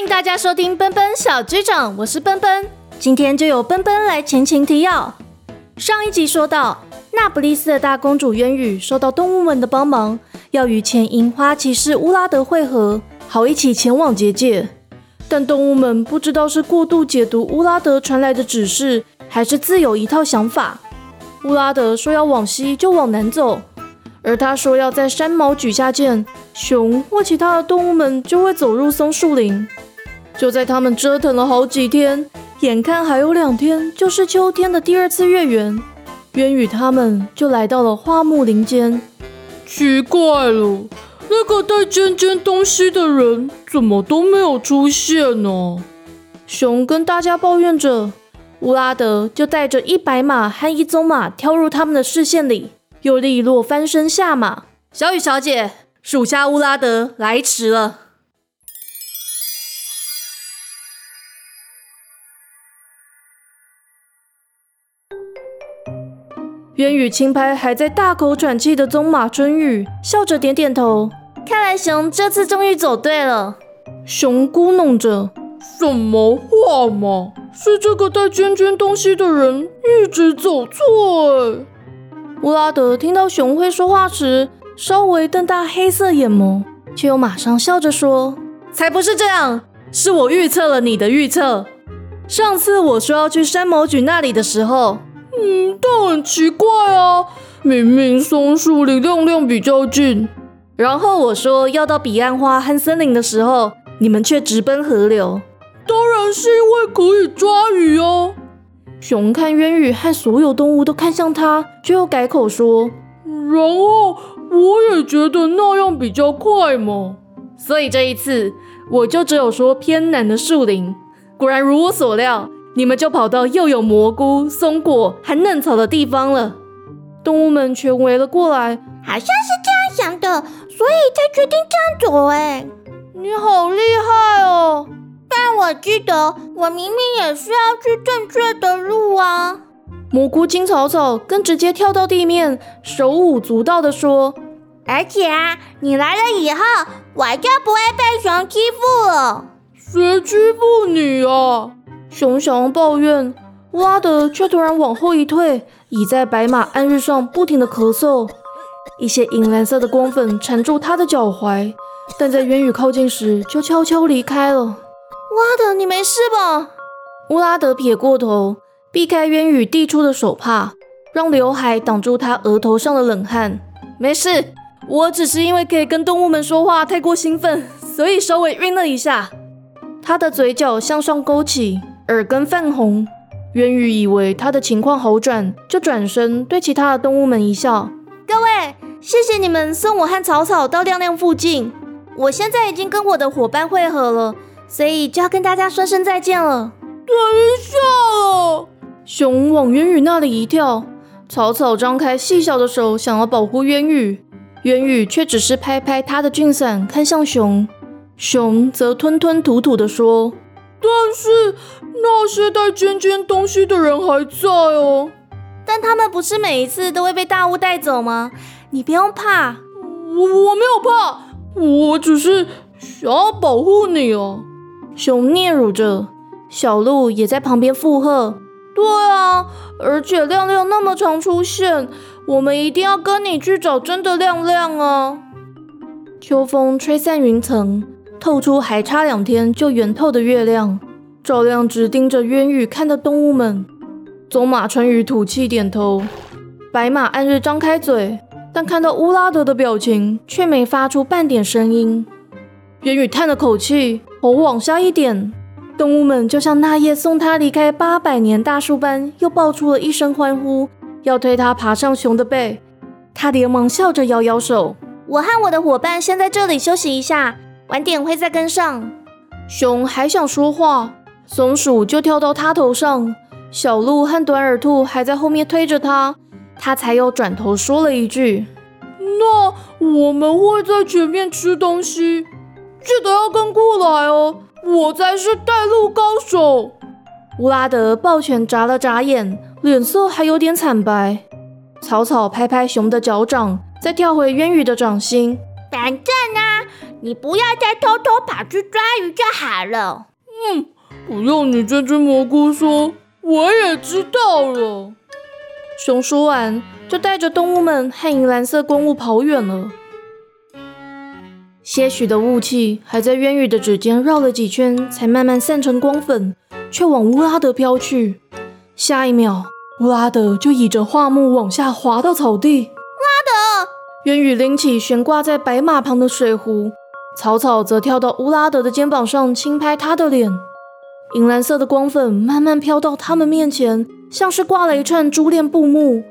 迎大家收听奔奔小局长，我是奔奔。今天就由奔奔来前情提要。上一集说到，那不勒斯的大公主渊羽受到动物们的帮忙，要与前银花骑士乌拉德会合，好一起前往结界。但动物们不知道是过度解读乌拉德传来的指示，还是自有一套想法。乌拉德说要往西就往南走，而他说要在山毛举下剑，熊或其他的动物们就会走入松树林。就在他们折腾了好几天，眼看还有两天就是秋天的第二次月圆，渊羽他们就来到了花木林间。奇怪了，那个带尖尖东西的人怎么都没有出现呢？熊跟大家抱怨着，乌拉德就带着一百马和一宗马跳入他们的视线里，又利落翻身下马。小雨小姐，属下乌拉德来迟了。渊羽轻拍还在大口喘气的棕马春雨，笑着点点头。看来熊这次终于走对了。熊咕哝着：“什么话嘛？是这个带尖尖东西的人一直走错。”乌拉德听到熊会说话时，稍微瞪大黑色眼眸，却又马上笑着说：“才不是这样，是我预测了你的预测。上次我说要去山毛榉那里的时候。”嗯，但很奇怪啊，明明松树离亮亮比较近，然后我说要到彼岸花和森林的时候，你们却直奔河流。当然是因为可以抓鱼哦。熊看渊羽和所有动物都看向他，却又改口说：“然后我也觉得那样比较快嘛。”所以这一次我就只有说偏南的树林。果然如我所料。你们就跑到又有蘑菇、松果还嫩草的地方了。动物们全围了过来，好像是这样想的，所以才决定这样走。哎，你好厉害哦！但我记得我明明也是要去正确的路啊。蘑菇精草草更直接跳到地面，手舞足蹈的说：“而且啊，你来了以后，我就不会被熊欺负了。谁欺负你啊？”熊想要抱怨，拉德却突然往后一退，倚在白马暗日上，不停的咳嗽。一些银蓝色的光粉缠住他的脚踝，但在渊羽靠近时就悄悄离开了。拉德，你没事吧？乌拉德撇过头，避开渊羽递出的手帕，让刘海挡住他额头上的冷汗。没事，我只是因为可以跟动物们说话太过兴奋，所以稍微晕了一下。他的嘴角向上勾起。耳根泛红，渊羽以为他的情况好转，就转身对其他的动物们一笑：“各位，谢谢你们送我和草草到亮亮附近。我现在已经跟我的伙伴汇合了，所以就要跟大家说声再见了。”等一下哦！熊往渊羽那里一跳，草草张开细小的手想要保护渊羽，渊羽却只是拍拍他的俊伞，看向熊，熊则吞吞吐吐地说。但是那些带尖尖东西的人还在哦。但他们不是每一次都会被大雾带走吗？你不用怕，我我没有怕，我只是想要保护你哦。熊嗫嚅着，小鹿也在旁边附和。对啊，而且亮亮那么常出现，我们一定要跟你去找真的亮亮啊。秋风吹散云层。透出还差两天就圆透的月亮，照亮直盯着渊羽看的动物们。走马川羽吐气点头，白马暗日张开嘴，但看到乌拉德的表情，却没发出半点声音。渊羽叹了口气，头往下一点，动物们就像那夜送他离开八百年大树般，又爆出了一声欢呼，要推他爬上熊的背。他连忙笑着摇摇手：“我和我的伙伴先在这里休息一下。”晚点会再跟上。熊还想说话，松鼠就跳到它头上，小鹿和短耳兔还在后面推着它，它才又转头说了一句：“那我们会在前面吃东西，记得要跟过来哦，我才是带路高手。”乌拉德抱拳眨了眨眼，脸色还有点惨白。草草拍拍熊的脚掌，再跳回渊羽的掌心。反正呢。你不要再偷偷跑去抓鱼就好了。嗯，不用你这只蘑菇说，我也知道了。熊说完，就带着动物们和银蓝色光雾跑远了。些许的雾气还在渊羽的指尖绕了几圈，才慢慢散成光粉，却往乌拉德飘去。下一秒，乌拉德就倚着桦木往下滑到草地。乌拉德，渊羽拎起悬挂在白马旁的水壶，草草则跳到乌拉德的肩膀上，轻拍他的脸。银蓝色的光粉慢慢飘到他们面前，像是挂了一串珠链布幕。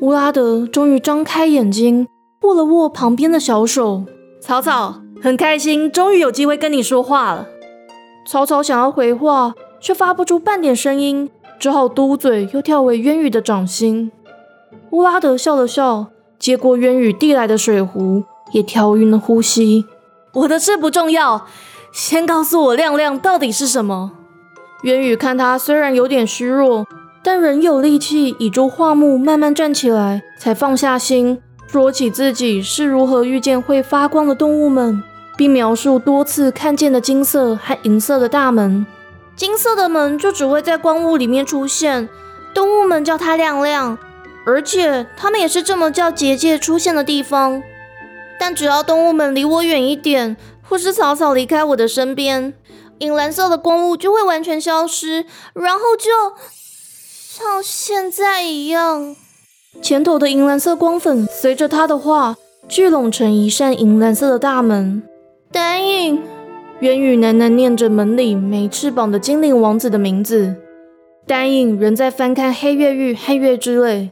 乌拉德终于张开眼睛，握了握旁边的小手。草草很开心，终于有机会跟你说话了。草草想要回话，却发不出半点声音，只好嘟嘴，又跳回渊羽的掌心。乌拉德笑了笑，接过渊羽递来的水壶，也调匀了呼吸。我的事不重要，先告诉我亮亮到底是什么。渊羽看他虽然有点虚弱，但仍有力气倚住桦木慢慢站起来，才放下心。说起自己是如何遇见会发光的动物们，并描述多次看见的金色和银色的大门。金色的门就只会在光雾里面出现，动物们叫它亮亮，而且它们也是这么叫结界出现的地方。但只要动物们离我远一点，或是草草离开我的身边，银蓝色的光雾就会完全消失，然后就像现在一样。前头的银蓝色光粉随着他的话聚拢成一扇银蓝色的大门。丹影，渊羽喃喃念着门里没翅膀的精灵王子的名字。丹影仍在翻看黑月玉和月之泪。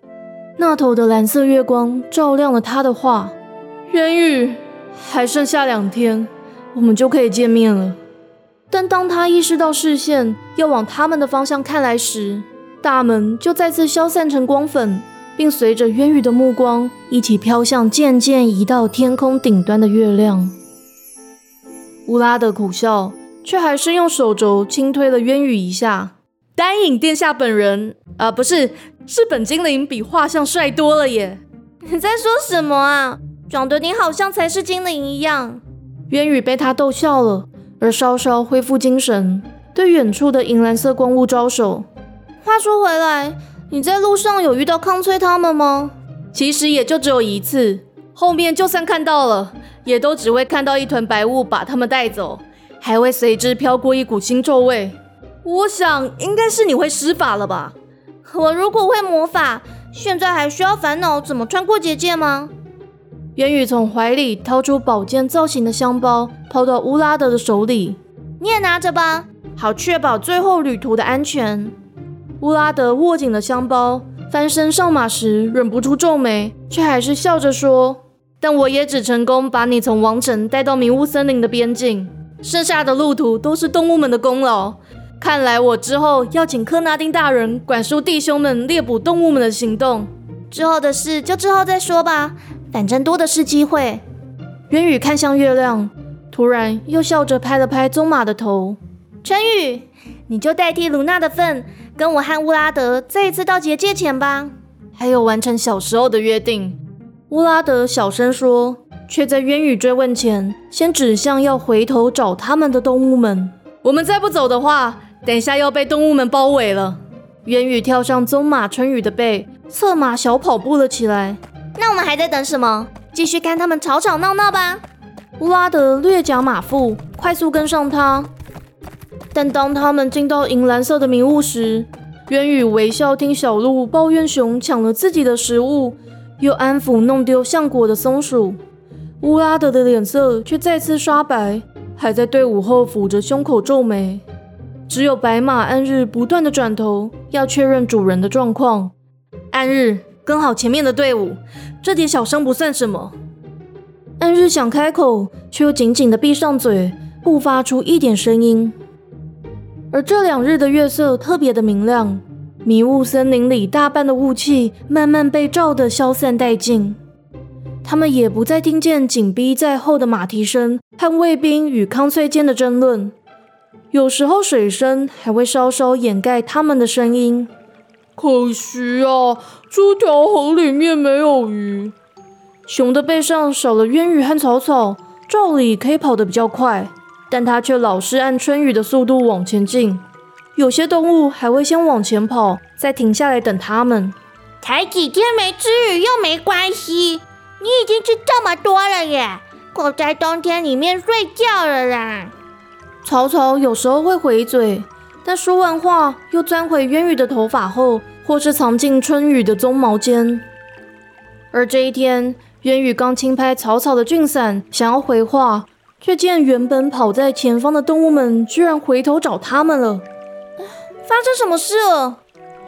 那头的蓝色月光照亮了他的话。渊羽，还剩下两天，我们就可以见面了。但当他意识到视线要往他们的方向看来时，大门就再次消散成光粉。并随着渊羽的目光一起飘向渐渐移到天空顶端的月亮。乌拉的苦笑，却还是用手肘轻推了渊羽一下。丹影殿下本人啊，不是，是本精灵，比画像帅多了耶！你在说什么啊？长得你好像才是精灵一样。渊羽被他逗笑了，而稍稍恢复精神，对远处的银蓝色光雾招手。话说回来。你在路上有遇到康崔他们吗？其实也就只有一次，后面就算看到了，也都只会看到一团白雾把他们带走，还会随之飘过一股腥臭味。我想应该是你会施法了吧？我如果会魔法，现在还需要烦恼怎么穿过结界吗？元宇从怀里掏出宝剑造型的香包，抛到乌拉德的手里。你也拿着吧，好确保最后旅途的安全。乌拉德握紧了香包，翻身上马时忍不住皱眉，却还是笑着说：“但我也只成功把你从王城带到迷雾森林的边境，剩下的路途都是动物们的功劳。看来我之后要请科纳丁大人管束弟兄们猎捕动物们的行动。之后的事就之后再说吧，反正多的是机会。”渊宇看向月亮，突然又笑着拍了拍棕马的头：“陈宇，你就代替卢娜的份。”跟我和乌拉德再一次到结界前吧，还有完成小时候的约定。乌拉德小声说，却在渊宇追问前，先指向要回头找他们的动物们。我们再不走的话，等下要被动物们包围了。渊宇跳上棕马春雨的背，策马小跑步了起来。那我们还在等什么？继续看他们吵吵闹闹吧。乌拉德略夹马腹，快速跟上他。但当他们进到银蓝色的迷雾时，渊羽微笑听小鹿抱怨熊抢了自己的食物，又安抚弄丢橡果的松鼠。乌拉德的脸色却再次刷白，还在队伍后抚着胸口皱眉。只有白马安日不断的转头，要确认主人的状况。安日跟好前面的队伍，这点小声不算什么。暗日想开口，却又紧紧的闭上嘴，不发出一点声音。而这两日的月色特别的明亮，迷雾森林里大半的雾气慢慢被照得消散殆尽。他们也不再听见紧逼在后的马蹄声和卫兵与康翠间的争论，有时候水声还会稍稍掩盖他们的声音。可惜啊，这条河里面没有鱼。熊的背上少了渊羽和草草，照理可以跑得比较快，但它却老是按春雨的速度往前进。有些动物还会先往前跑，再停下来等它们。才几天没吃鱼又没关系，你已经吃这么多了耶，够在冬天里面睡觉了啦。草草有时候会回嘴，但说完话又钻回渊羽的头发后，或是藏进春雨的鬃毛间。而这一天，渊羽刚轻拍草草的俊伞，想要回话，却见原本跑在前方的动物们居然回头找他们了。发生什么事了？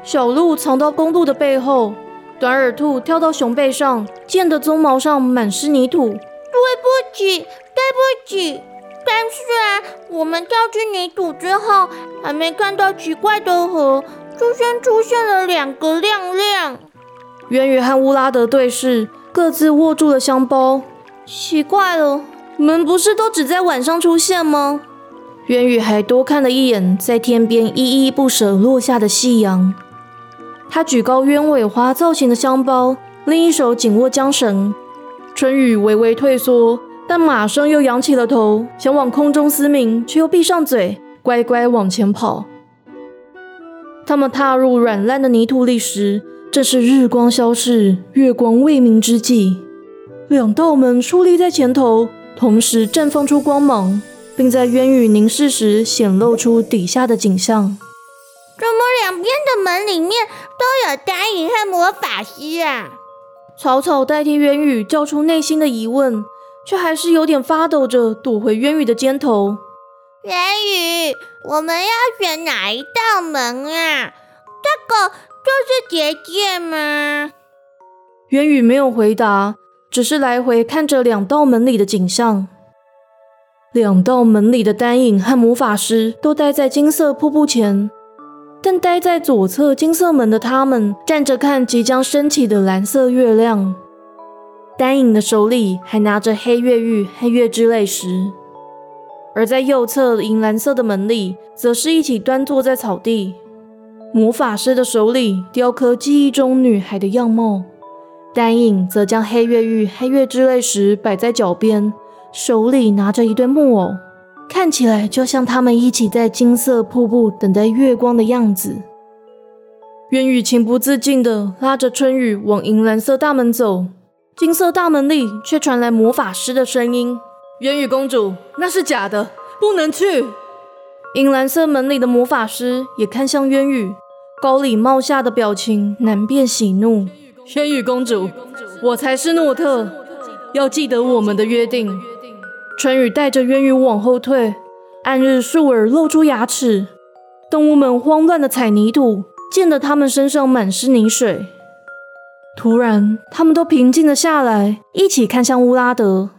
小鹿藏到公鹿的背后，短耳兔跳到熊背上，见的鬃毛上满是泥土。对不起，对不起。但是啊，我们掉进泥土之后，还没看到奇怪的河，就先出现了两个亮亮。渊宇和乌拉德对视，各自握住了香包。奇怪了，你们不是都只在晚上出现吗？渊宇还多看了一眼在天边依依不舍落下的夕阳。他举高鸢尾花造型的香包，另一手紧握缰绳。春雨微微退缩，但马上又仰起了头，想往空中嘶鸣，却又闭上嘴，乖乖往前跑。他们踏入软烂的泥土里时，正是日光消逝、月光未明之际。两道门矗立在前头，同时绽放出光芒。并在渊羽凝视时显露出底下的景象。怎么两边的门里面都有丹影和魔法师啊？草草代替渊羽叫出内心的疑问，却还是有点发抖着躲回渊羽的肩头。渊羽，我们要选哪一道门啊？这个就是结界吗？渊羽没有回答，只是来回看着两道门里的景象。两道门里的丹影和魔法师都待在金色瀑布前，但待在左侧金色门的他们站着看即将升起的蓝色月亮。丹影的手里还拿着黑月玉和月之泪石，而在右侧银蓝色的门里，则是一起端坐在草地。魔法师的手里雕刻记忆中女孩的样貌，丹影则将黑月玉和月之泪石摆在脚边。手里拿着一对木偶，看起来就像他们一起在金色瀑布等待月光的样子。渊羽情不自禁地拉着春雨往银蓝色大门走，金色大门里却传来魔法师的声音：“渊羽公主，那是假的，不能去。”银蓝色门里的魔法师也看向渊羽，高礼貌下的表情难辨喜怒。渊羽公主，我才是诺特，要记得我们的约定。春雨带着渊羽往后退，暗日树耳露出牙齿。动物们慌乱的踩泥土，溅得他们身上满是泥水。突然，他们都平静了下来，一起看向乌拉德。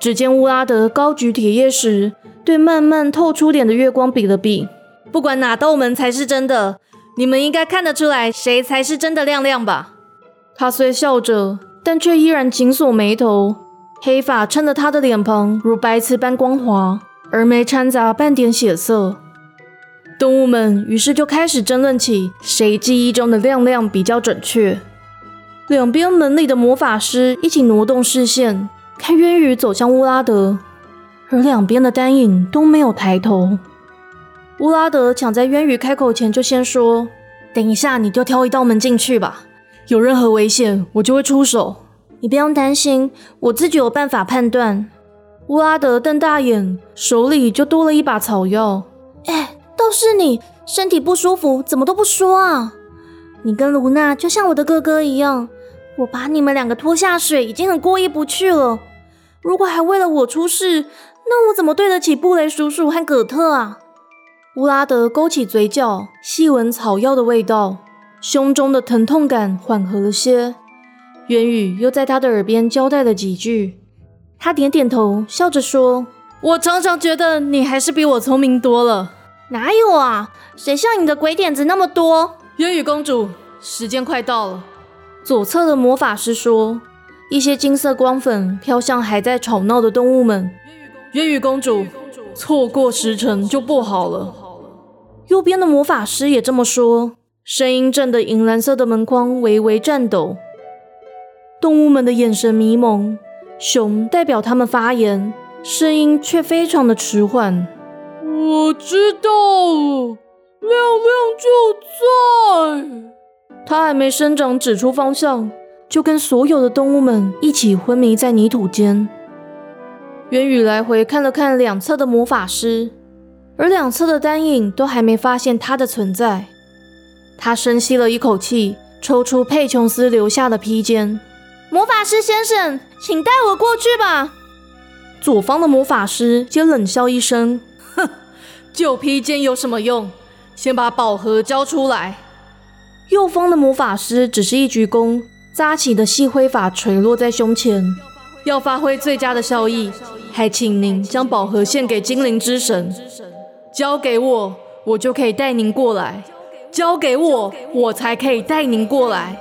只见乌拉德高举铁叶时，对慢慢透出点的月光比了比。不管哪道门才是真的，你们应该看得出来谁才是真的亮亮吧？他虽笑着，但却依然紧锁眉头。黑发衬得他的脸庞如白瓷般光滑，而没掺杂半点血色。动物们于是就开始争论起谁记忆中的亮亮比较准确。两边门里的魔法师一起挪动视线，看渊羽走向乌拉德，而两边的丹影都没有抬头。乌拉德抢在渊羽开口前就先说：“等一下，你就挑一道门进去吧。有任何危险，我就会出手。”你不用担心，我自己有办法判断。乌拉德瞪大眼，手里就多了一把草药。哎，倒是你身体不舒服，怎么都不说啊？你跟卢娜就像我的哥哥一样，我把你们两个拖下水已经很过意不去了。如果还为了我出事，那我怎么对得起布雷叔叔和葛特啊？乌拉德勾起嘴角，细闻草药的味道，胸中的疼痛感缓和了些。渊宇又在他的耳边交代了几句，他点点头，笑着说：“我常常觉得你还是比我聪明多了。哪有啊？谁像你的鬼点子那么多？”渊宇公主，时间快到了。左侧的魔法师说：“一些金色光粉飘向还在吵闹的动物们。”渊宇公主，错过时辰就不好了。右边的魔法师也这么说，声音震得银蓝色的门框微微颤抖。动物们的眼神迷蒙，熊代表他们发言，声音却非常的迟缓。我知道了，亮亮就在。它还没生长，指出方向，就跟所有的动物们一起昏迷在泥土间。渊宇来回看了看两侧的魔法师，而两侧的丹影都还没发现他的存在。他深吸了一口气，抽出佩琼斯留下的披肩。魔法师先生，请带我过去吧。左方的魔法师就冷笑一声：“哼，旧披肩有什么用？先把宝盒交出来。”右方的魔法师只是一鞠躬，扎起的细灰发垂落在胸前。要发挥最佳的效益，还请您将宝盒献给精灵之神。交给我，我就可以带您过来。交给我，我才可以带您过来。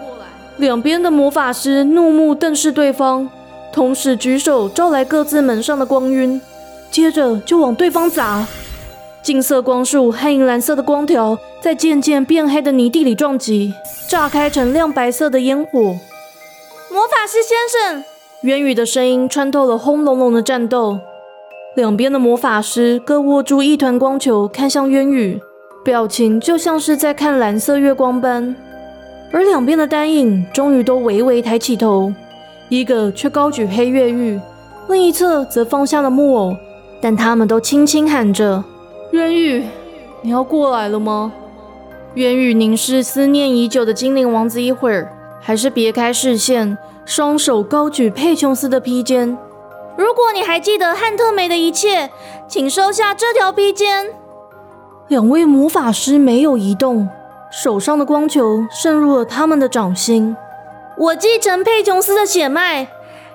两边的魔法师怒目瞪视对方，同时举手招来各自门上的光晕，接着就往对方砸。金色光束和银蓝色的光条在渐渐变黑的泥地里撞击，炸开成亮白色的烟火。魔法师先生，渊宇的声音穿透了轰隆隆的战斗。两边的魔法师各握住一团光球，看向渊宇，表情就像是在看蓝色月光般。而两边的丹影终于都微微抬起头，一个却高举黑月玉，另一侧则放下了木偶，但他们都轻轻喊着。渊羽，你要过来了吗？渊羽凝视思念已久的精灵王子一会儿，还是别开视线，双手高举佩琼斯的披肩。如果你还记得汉特梅的一切，请收下这条披肩。两位魔法师没有移动，手上的光球渗入了他们的掌心。我继承佩琼斯的血脉，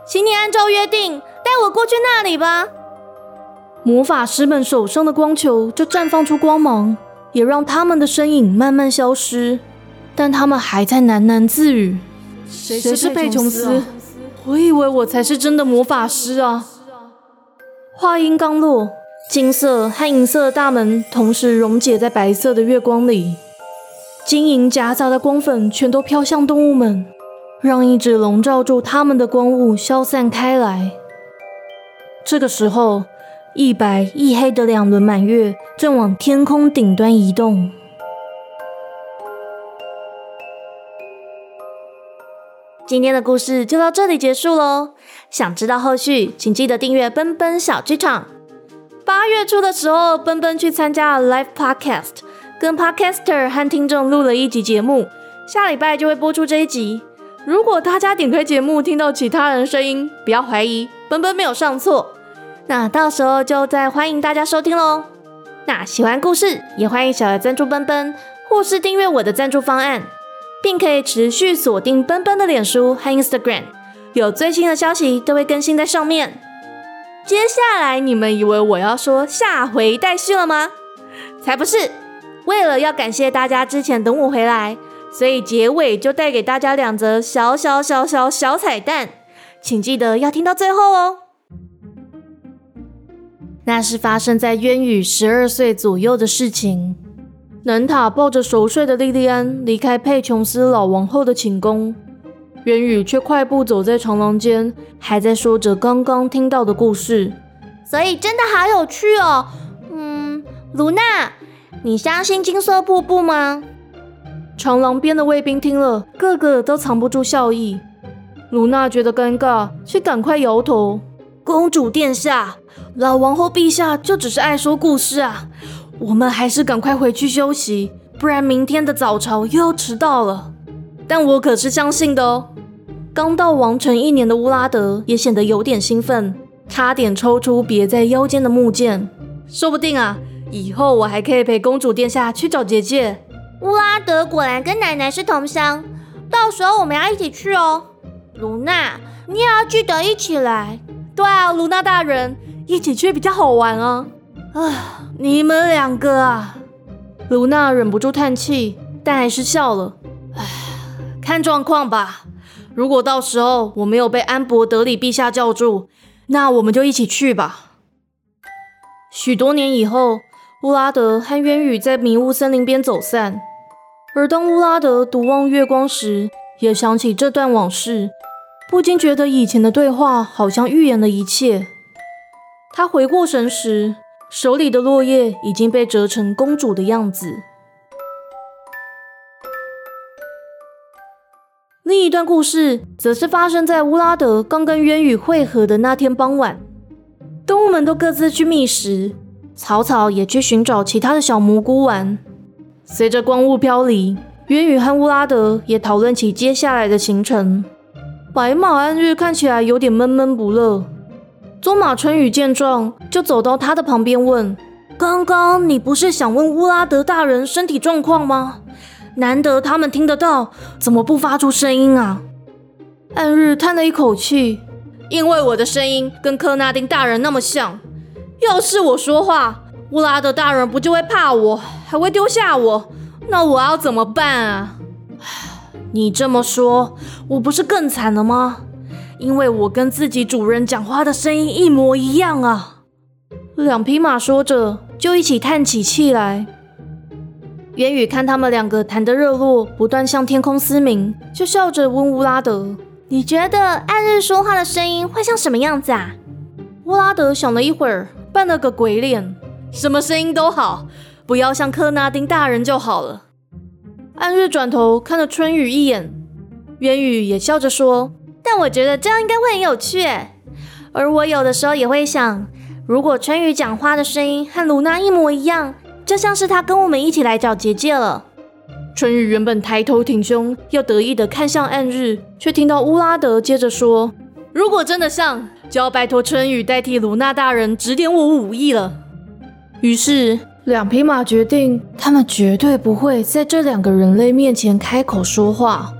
请你按照约定带我过去那里吧。魔法师们手上的光球就绽放出光芒，也让他们的身影慢慢消失。但他们还在喃喃自语：“谁是贝琼斯？我以为我才是真的魔法师啊！”话音刚落，金色和银色的大门同时溶解在白色的月光里，金银夹杂的光粉全都飘向动物们，让一直笼罩住他们的光雾消散开来。这个时候。一白一黑的两轮满月正往天空顶端移动。今天的故事就到这里结束喽。想知道后续，请记得订阅奔奔小剧场。八月初的时候，奔奔去参加了 Live Podcast，跟 Podcaster 和听众录了一集节目，下礼拜就会播出这一集。如果大家点开节目听到其他人声音，不要怀疑，奔奔没有上错。那到时候就再欢迎大家收听喽。那喜欢故事，也欢迎小额赞助奔奔，或是订阅我的赞助方案，并可以持续锁定奔奔的脸书和 Instagram，有最新的消息都会更新在上面。接下来你们以为我要说下回待续了吗？才不是！为了要感谢大家之前等我回来，所以结尾就带给大家两则小小小小小彩蛋，请记得要听到最后哦。那是发生在渊羽十二岁左右的事情。南塔抱着熟睡的莉莉安离开佩琼斯老王后的寝宫，渊羽却快步走在长廊间，还在说着刚刚听到的故事。所以真的好有趣哦。嗯，卢娜，你相信金色瀑布吗？长廊边的卫兵听了，个个都藏不住笑意。卢娜觉得尴尬，却赶快摇头。公主殿下。老王后陛下就只是爱说故事啊！我们还是赶快回去休息，不然明天的早朝又要迟到了。但我可是相信的哦。刚到王城一年的乌拉德也显得有点兴奋，差点抽出别在腰间的木剑。说不定啊，以后我还可以陪公主殿下去找结界。乌拉德果然跟奶奶是同乡，到时候我们要一起去哦。卢娜，你也要记得一起来。对啊，卢娜大人。一起去比较好玩啊！啊，你们两个啊！卢娜忍不住叹气，但还是笑了。唉，看状况吧。如果到时候我没有被安博德里陛下叫住，那我们就一起去吧。许多年以后，乌拉德和渊羽在迷雾森林边走散，而当乌拉德独望月光时，也想起这段往事，不禁觉得以前的对话好像预言了一切。他回过神时，手里的落叶已经被折成公主的样子。另一段故事则是发生在乌拉德刚跟渊羽会合的那天傍晚，动物们都各自去觅食，草草也去寻找其他的小蘑菇玩。随着光雾飘离，渊羽和乌拉德也讨论起接下来的行程。白马暗日看起来有点闷闷不乐。棕马春雨见状，就走到他的旁边问：“刚刚你不是想问乌拉德大人身体状况吗？”难得他们听得到，怎么不发出声音啊？暗日叹了一口气，因为我的声音跟科纳丁大人那么像。要是我说话，乌拉德大人不就会怕我，还会丢下我？那我要怎么办啊？你这么说，我不是更惨了吗？因为我跟自己主人讲话的声音一模一样啊！两匹马说着，就一起叹起气来。元宇看他们两个谈得热络，不断向天空嘶鸣，就笑着问乌拉德：“你觉得暗日说话的声音会像什么样子啊？”乌拉德想了一会儿，扮了个鬼脸：“什么声音都好，不要像克纳丁大人就好了。”暗日转头看了春雨一眼，元宇也笑着说：“但我觉得这样应该会很有趣。而我有的时候也会想，如果春雨讲话的声音和卢娜一模一样。”就像是他跟我们一起来找结界了。春雨原本抬头挺胸，要得意的看向暗日，却听到乌拉德接着说：“如果真的像，就要拜托春雨代替卢娜大人指点我武艺了。”于是，两匹马决定，他们绝对不会在这两个人类面前开口说话。